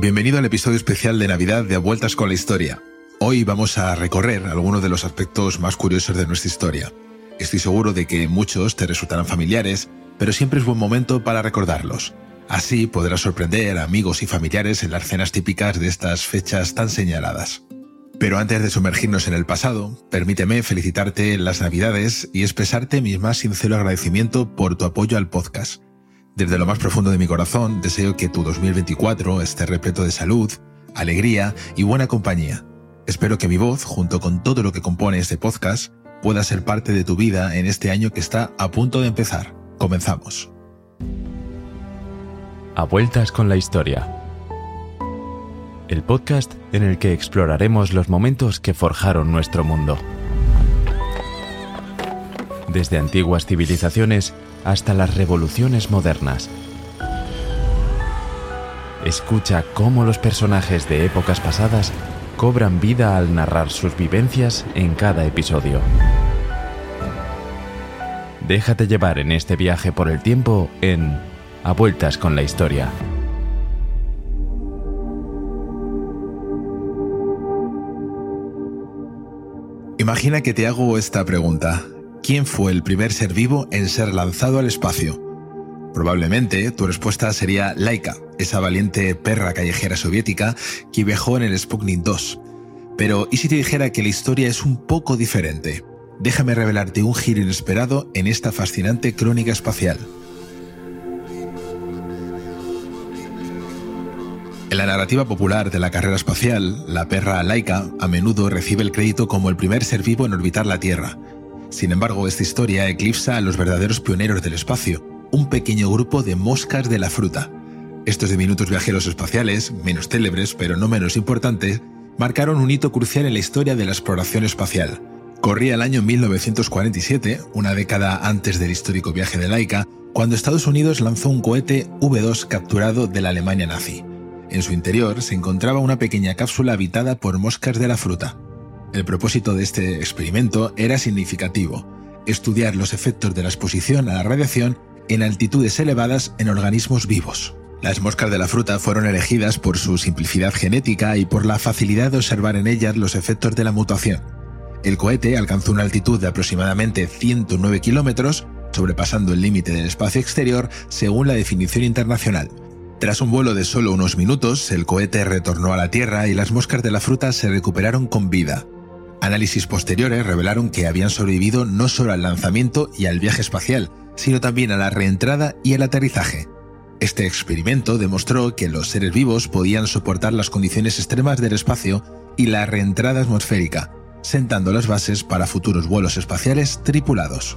Bienvenido al episodio especial de Navidad de A Vueltas con la Historia. Hoy vamos a recorrer algunos de los aspectos más curiosos de nuestra historia. Estoy seguro de que muchos te resultarán familiares, pero siempre es buen momento para recordarlos. Así podrás sorprender a amigos y familiares en las cenas típicas de estas fechas tan señaladas. Pero antes de sumergirnos en el pasado, permíteme felicitarte en las Navidades y expresarte mi más sincero agradecimiento por tu apoyo al podcast. Desde lo más profundo de mi corazón deseo que tu 2024 esté repleto de salud, alegría y buena compañía. Espero que mi voz, junto con todo lo que compone este podcast, pueda ser parte de tu vida en este año que está a punto de empezar. Comenzamos. A vueltas con la historia. El podcast en el que exploraremos los momentos que forjaron nuestro mundo. Desde antiguas civilizaciones hasta las revoluciones modernas. Escucha cómo los personajes de épocas pasadas cobran vida al narrar sus vivencias en cada episodio. Déjate llevar en este viaje por el tiempo en A Vueltas con la Historia. Imagina que te hago esta pregunta. ¿Quién fue el primer ser vivo en ser lanzado al espacio? Probablemente tu respuesta sería Laika, esa valiente perra callejera soviética que viajó en el Sputnik 2. Pero ¿y si te dijera que la historia es un poco diferente? Déjame revelarte un giro inesperado en esta fascinante crónica espacial. En la narrativa popular de la carrera espacial, la perra Laika a menudo recibe el crédito como el primer ser vivo en orbitar la Tierra, sin embargo, esta historia eclipsa a los verdaderos pioneros del espacio, un pequeño grupo de moscas de la fruta. Estos diminutos viajeros espaciales, menos célebres pero no menos importantes, marcaron un hito crucial en la historia de la exploración espacial. Corría el año 1947, una década antes del histórico viaje de Laika, cuando Estados Unidos lanzó un cohete V2 capturado de la Alemania nazi. En su interior se encontraba una pequeña cápsula habitada por moscas de la fruta. El propósito de este experimento era significativo, estudiar los efectos de la exposición a la radiación en altitudes elevadas en organismos vivos. Las moscas de la fruta fueron elegidas por su simplicidad genética y por la facilidad de observar en ellas los efectos de la mutación. El cohete alcanzó una altitud de aproximadamente 109 kilómetros, sobrepasando el límite del espacio exterior según la definición internacional. Tras un vuelo de solo unos minutos, el cohete retornó a la Tierra y las moscas de la fruta se recuperaron con vida. Análisis posteriores revelaron que habían sobrevivido no solo al lanzamiento y al viaje espacial, sino también a la reentrada y el aterrizaje. Este experimento demostró que los seres vivos podían soportar las condiciones extremas del espacio y la reentrada atmosférica, sentando las bases para futuros vuelos espaciales tripulados.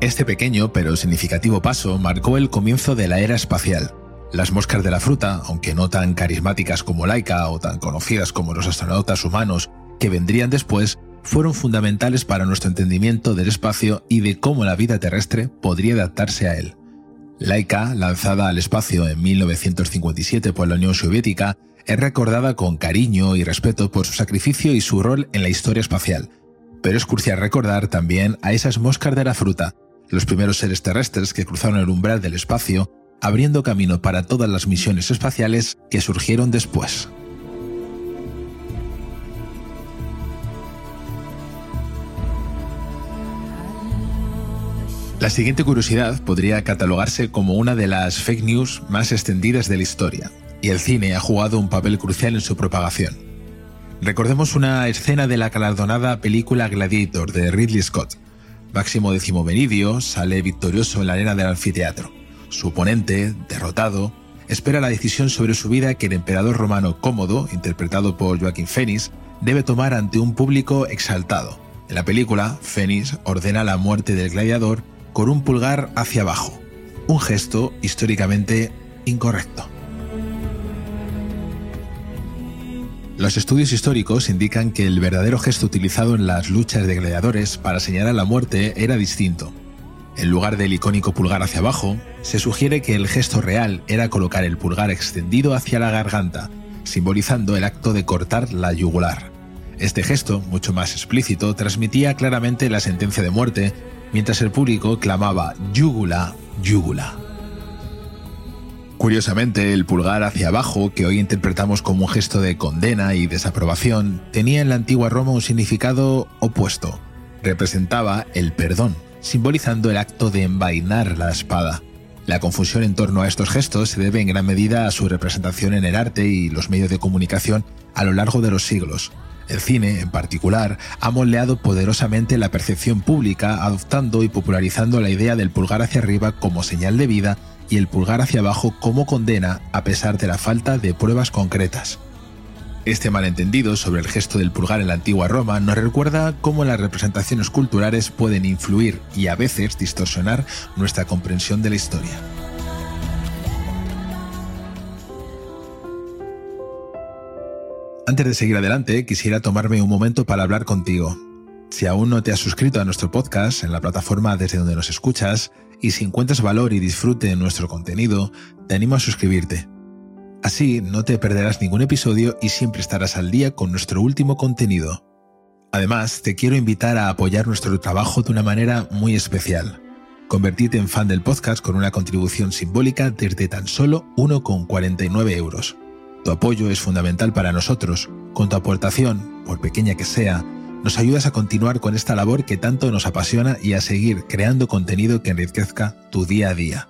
Este pequeño pero significativo paso marcó el comienzo de la era espacial. Las moscas de la fruta, aunque no tan carismáticas como Laika o tan conocidas como los astronautas humanos que vendrían después fueron fundamentales para nuestro entendimiento del espacio y de cómo la vida terrestre podría adaptarse a él. Laika, lanzada al espacio en 1957 por la Unión Soviética, es recordada con cariño y respeto por su sacrificio y su rol en la historia espacial. Pero es crucial recordar también a esas moscas de la fruta, los primeros seres terrestres que cruzaron el umbral del espacio, abriendo camino para todas las misiones espaciales que surgieron después. La siguiente curiosidad podría catalogarse como una de las fake news más extendidas de la historia, y el cine ha jugado un papel crucial en su propagación. Recordemos una escena de la galardonada película Gladiator de Ridley Scott. Máximo Décimo Meridio sale victorioso en la arena del anfiteatro. Su oponente, derrotado, espera la decisión sobre su vida que el emperador romano Cómodo, interpretado por Joaquín Phoenix, debe tomar ante un público exaltado. En la película, Fénix ordena la muerte del gladiador con un pulgar hacia abajo, un gesto históricamente incorrecto. Los estudios históricos indican que el verdadero gesto utilizado en las luchas de gladiadores para señalar la muerte era distinto. En lugar del icónico pulgar hacia abajo, se sugiere que el gesto real era colocar el pulgar extendido hacia la garganta, simbolizando el acto de cortar la yugular. Este gesto, mucho más explícito, transmitía claramente la sentencia de muerte, mientras el público clamaba yugula, yugula. Curiosamente, el pulgar hacia abajo, que hoy interpretamos como un gesto de condena y desaprobación, tenía en la antigua Roma un significado opuesto. Representaba el perdón, simbolizando el acto de envainar la espada. La confusión en torno a estos gestos se debe en gran medida a su representación en el arte y los medios de comunicación a lo largo de los siglos. El cine, en particular, ha moldeado poderosamente la percepción pública, adoptando y popularizando la idea del pulgar hacia arriba como señal de vida y el pulgar hacia abajo como condena a pesar de la falta de pruebas concretas. Este malentendido sobre el gesto del pulgar en la antigua Roma nos recuerda cómo las representaciones culturales pueden influir y a veces distorsionar nuestra comprensión de la historia. Antes de seguir adelante, quisiera tomarme un momento para hablar contigo. Si aún no te has suscrito a nuestro podcast en la plataforma desde donde nos escuchas, y si encuentras valor y disfrute en nuestro contenido, te animo a suscribirte. Así no te perderás ningún episodio y siempre estarás al día con nuestro último contenido. Además, te quiero invitar a apoyar nuestro trabajo de una manera muy especial. Convertirte en fan del podcast con una contribución simbólica desde tan solo 1,49 euros. Tu apoyo es fundamental para nosotros. Con tu aportación, por pequeña que sea, nos ayudas a continuar con esta labor que tanto nos apasiona y a seguir creando contenido que enriquezca tu día a día.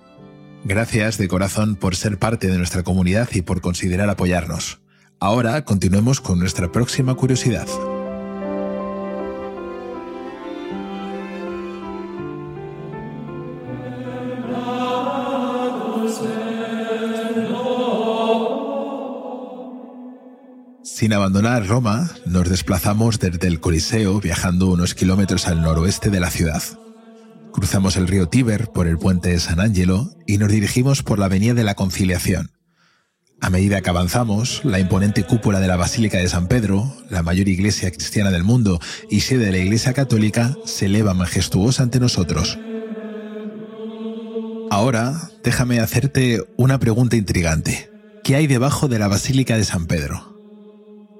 Gracias de corazón por ser parte de nuestra comunidad y por considerar apoyarnos. Ahora continuemos con nuestra próxima curiosidad. Sin abandonar Roma, nos desplazamos desde el Coliseo viajando unos kilómetros al noroeste de la ciudad. Cruzamos el río Tíber por el puente de San Angelo y nos dirigimos por la Avenida de la Conciliación. A medida que avanzamos, la imponente cúpula de la Basílica de San Pedro, la mayor iglesia cristiana del mundo y sede de la Iglesia Católica, se eleva majestuosa ante nosotros. Ahora, déjame hacerte una pregunta intrigante. ¿Qué hay debajo de la Basílica de San Pedro?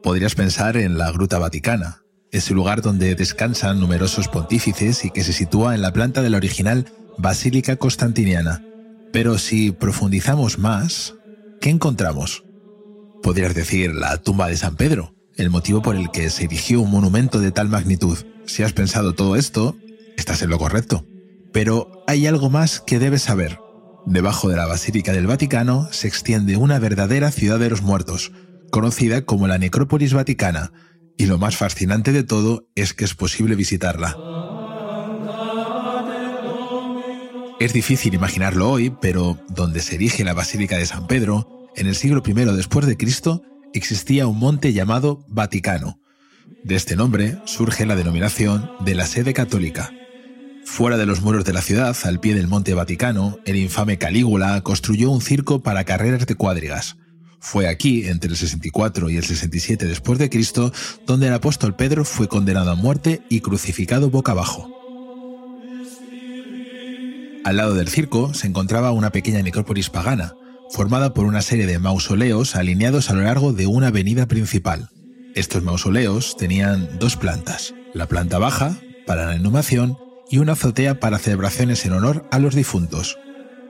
Podrías pensar en la Gruta Vaticana, ese lugar donde descansan numerosos pontífices y que se sitúa en la planta de la original Basílica Constantiniana. Pero si profundizamos más, ¿qué encontramos? Podrías decir la tumba de San Pedro, el motivo por el que se erigió un monumento de tal magnitud. Si has pensado todo esto, estás en lo correcto. Pero hay algo más que debes saber. Debajo de la Basílica del Vaticano se extiende una verdadera ciudad de los muertos, conocida como la Necrópolis Vaticana, y lo más fascinante de todo es que es posible visitarla. Es difícil imaginarlo hoy, pero donde se erige la Basílica de San Pedro, en el siglo I después de Cristo, existía un monte llamado Vaticano. De este nombre surge la denominación de la sede católica. Fuera de los muros de la ciudad, al pie del monte Vaticano, el infame Calígula construyó un circo para carreras de cuadrigas. Fue aquí, entre el 64 y el 67 después de Cristo, donde el apóstol Pedro fue condenado a muerte y crucificado boca abajo. Al lado del circo se encontraba una pequeña necrópolis pagana, formada por una serie de mausoleos alineados a lo largo de una avenida principal. Estos mausoleos tenían dos plantas, la planta baja, para la inhumación, y una azotea para celebraciones en honor a los difuntos.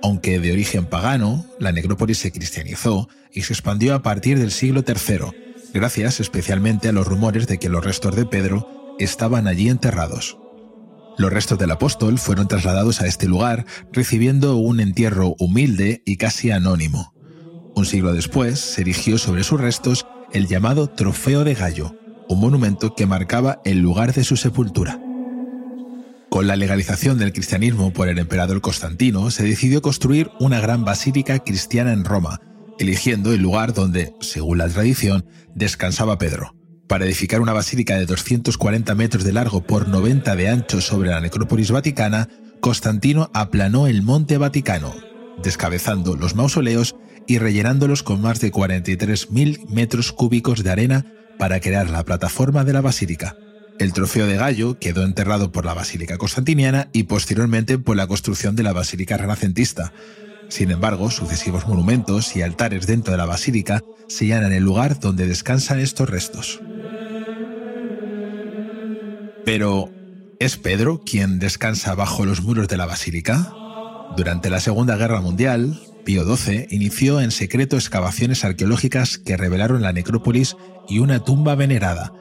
Aunque de origen pagano, la necrópolis se cristianizó y se expandió a partir del siglo III, gracias especialmente a los rumores de que los restos de Pedro estaban allí enterrados. Los restos del apóstol fueron trasladados a este lugar, recibiendo un entierro humilde y casi anónimo. Un siglo después se erigió sobre sus restos el llamado Trofeo de Gallo, un monumento que marcaba el lugar de su sepultura. Con la legalización del cristianismo por el emperador Constantino, se decidió construir una gran basílica cristiana en Roma, eligiendo el lugar donde, según la tradición, descansaba Pedro. Para edificar una basílica de 240 metros de largo por 90 de ancho sobre la necrópolis vaticana, Constantino aplanó el monte Vaticano, descabezando los mausoleos y rellenándolos con más de 43.000 metros cúbicos de arena para crear la plataforma de la basílica. El trofeo de Gallo quedó enterrado por la Basílica Constantiniana y posteriormente por la construcción de la Basílica Renacentista. Sin embargo, sucesivos monumentos y altares dentro de la basílica señalan el lugar donde descansan estos restos. Pero, ¿es Pedro quien descansa bajo los muros de la basílica? Durante la Segunda Guerra Mundial, Pío XII inició en secreto excavaciones arqueológicas que revelaron la necrópolis y una tumba venerada,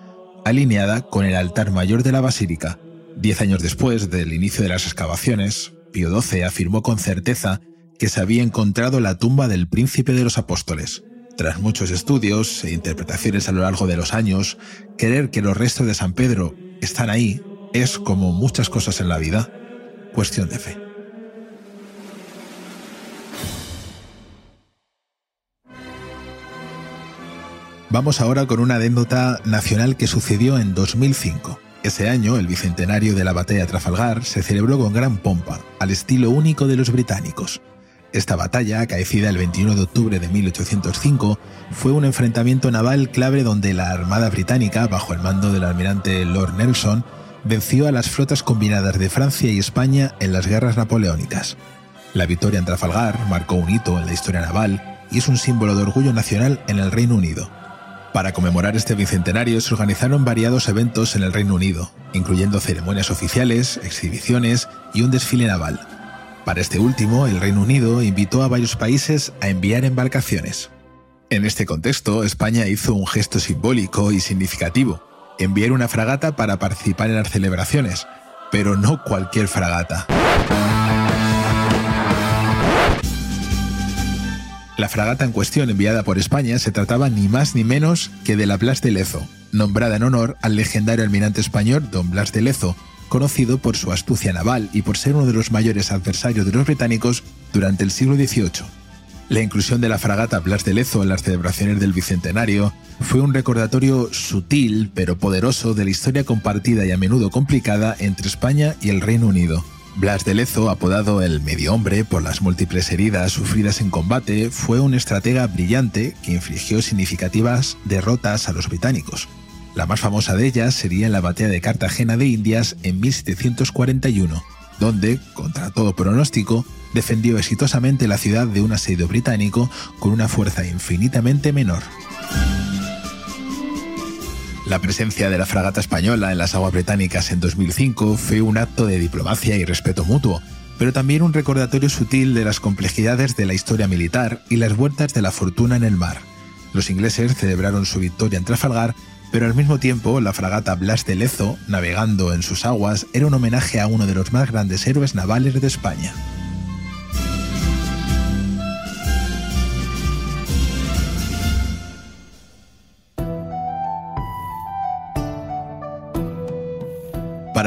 alineada con el altar mayor de la basílica. Diez años después del inicio de las excavaciones, Pío XII afirmó con certeza que se había encontrado la tumba del príncipe de los apóstoles. Tras muchos estudios e interpretaciones a lo largo de los años, creer que los restos de San Pedro están ahí es, como muchas cosas en la vida, cuestión de fe. Vamos ahora con una anécdota nacional que sucedió en 2005. Ese año, el bicentenario de la batalla de Trafalgar se celebró con gran pompa, al estilo único de los británicos. Esta batalla, acaecida el 21 de octubre de 1805, fue un enfrentamiento naval clave donde la Armada Británica, bajo el mando del almirante Lord Nelson, venció a las flotas combinadas de Francia y España en las guerras napoleónicas. La victoria en Trafalgar marcó un hito en la historia naval y es un símbolo de orgullo nacional en el Reino Unido. Para conmemorar este bicentenario se organizaron variados eventos en el Reino Unido, incluyendo ceremonias oficiales, exhibiciones y un desfile naval. Para este último, el Reino Unido invitó a varios países a enviar embarcaciones. En este contexto, España hizo un gesto simbólico y significativo, enviar una fragata para participar en las celebraciones, pero no cualquier fragata. La fragata en cuestión enviada por España se trataba ni más ni menos que de la Blas de Lezo, nombrada en honor al legendario almirante español Don Blas de Lezo, conocido por su astucia naval y por ser uno de los mayores adversarios de los británicos durante el siglo XVIII. La inclusión de la fragata Blas de Lezo en las celebraciones del Bicentenario fue un recordatorio sutil pero poderoso de la historia compartida y a menudo complicada entre España y el Reino Unido. Blas de Lezo, apodado el medio hombre por las múltiples heridas sufridas en combate, fue un estratega brillante que infligió significativas derrotas a los británicos. La más famosa de ellas sería en la batalla de Cartagena de Indias en 1741, donde, contra todo pronóstico, defendió exitosamente la ciudad de un asedio británico con una fuerza infinitamente menor. La presencia de la fragata española en las aguas británicas en 2005 fue un acto de diplomacia y respeto mutuo, pero también un recordatorio sutil de las complejidades de la historia militar y las vueltas de la fortuna en el mar. Los ingleses celebraron su victoria en Trafalgar, pero al mismo tiempo la fragata Blas de Lezo, navegando en sus aguas, era un homenaje a uno de los más grandes héroes navales de España.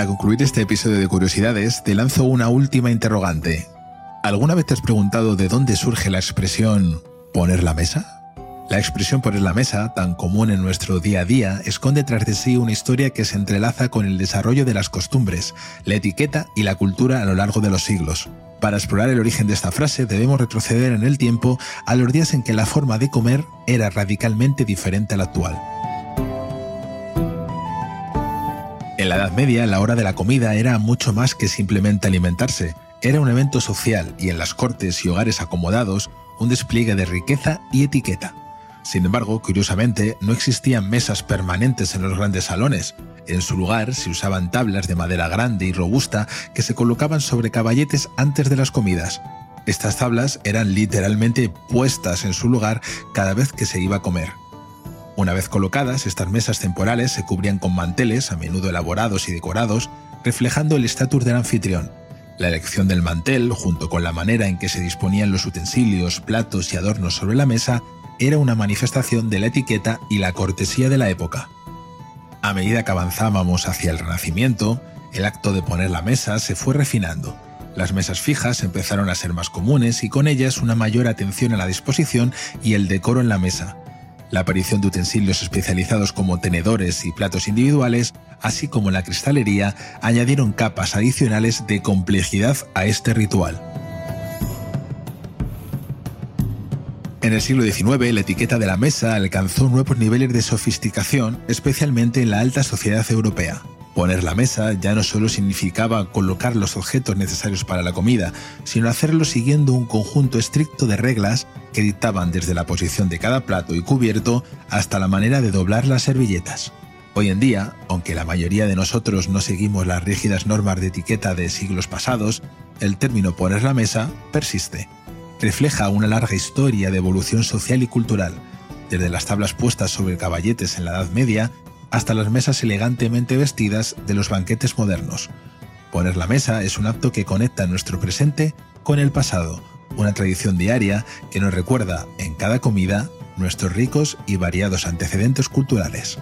Para concluir este episodio de Curiosidades, te lanzo una última interrogante. ¿Alguna vez te has preguntado de dónde surge la expresión poner la mesa? La expresión poner la mesa, tan común en nuestro día a día, esconde tras de sí una historia que se entrelaza con el desarrollo de las costumbres, la etiqueta y la cultura a lo largo de los siglos. Para explorar el origen de esta frase debemos retroceder en el tiempo a los días en que la forma de comer era radicalmente diferente a la actual. En la Edad Media, la hora de la comida era mucho más que simplemente alimentarse. Era un evento social y en las cortes y hogares acomodados, un despliegue de riqueza y etiqueta. Sin embargo, curiosamente, no existían mesas permanentes en los grandes salones. En su lugar se usaban tablas de madera grande y robusta que se colocaban sobre caballetes antes de las comidas. Estas tablas eran literalmente puestas en su lugar cada vez que se iba a comer. Una vez colocadas, estas mesas temporales se cubrían con manteles, a menudo elaborados y decorados, reflejando el estatus del anfitrión. La elección del mantel, junto con la manera en que se disponían los utensilios, platos y adornos sobre la mesa, era una manifestación de la etiqueta y la cortesía de la época. A medida que avanzábamos hacia el Renacimiento, el acto de poner la mesa se fue refinando. Las mesas fijas empezaron a ser más comunes y con ellas una mayor atención a la disposición y el decoro en la mesa, La aparición de utensilios especializados como tenedores y platos individuales, así como la cristalería, añadieron capas adicionales de complejidad a este ritual. En el siglo XIX, la etiqueta de la mesa alcanzó nuevos niveles de sofisticación, especialmente en la alta sociedad europea. Poner la mesa ya no solo significaba colocar los objetos necesarios para la comida, sino hacerlo siguiendo un conjunto estricto de reglas que dictaban desde la posición de cada plato y cubierto hasta la manera de doblar las servilletas. Hoy en día, aunque la mayoría de nosotros no seguimos las rígidas normas de etiqueta de siglos pasados, el término poner la mesa persiste refleja una larga historia de evolución social y cultural, desde las tablas puestas sobre caballetes en la Edad Media hasta las mesas elegantemente vestidas de los banquetes modernos. Poner la mesa es un acto que conecta nuestro presente con el pasado, una tradición diaria que nos recuerda en cada comida nuestros ricos y variados antecedentes culturales.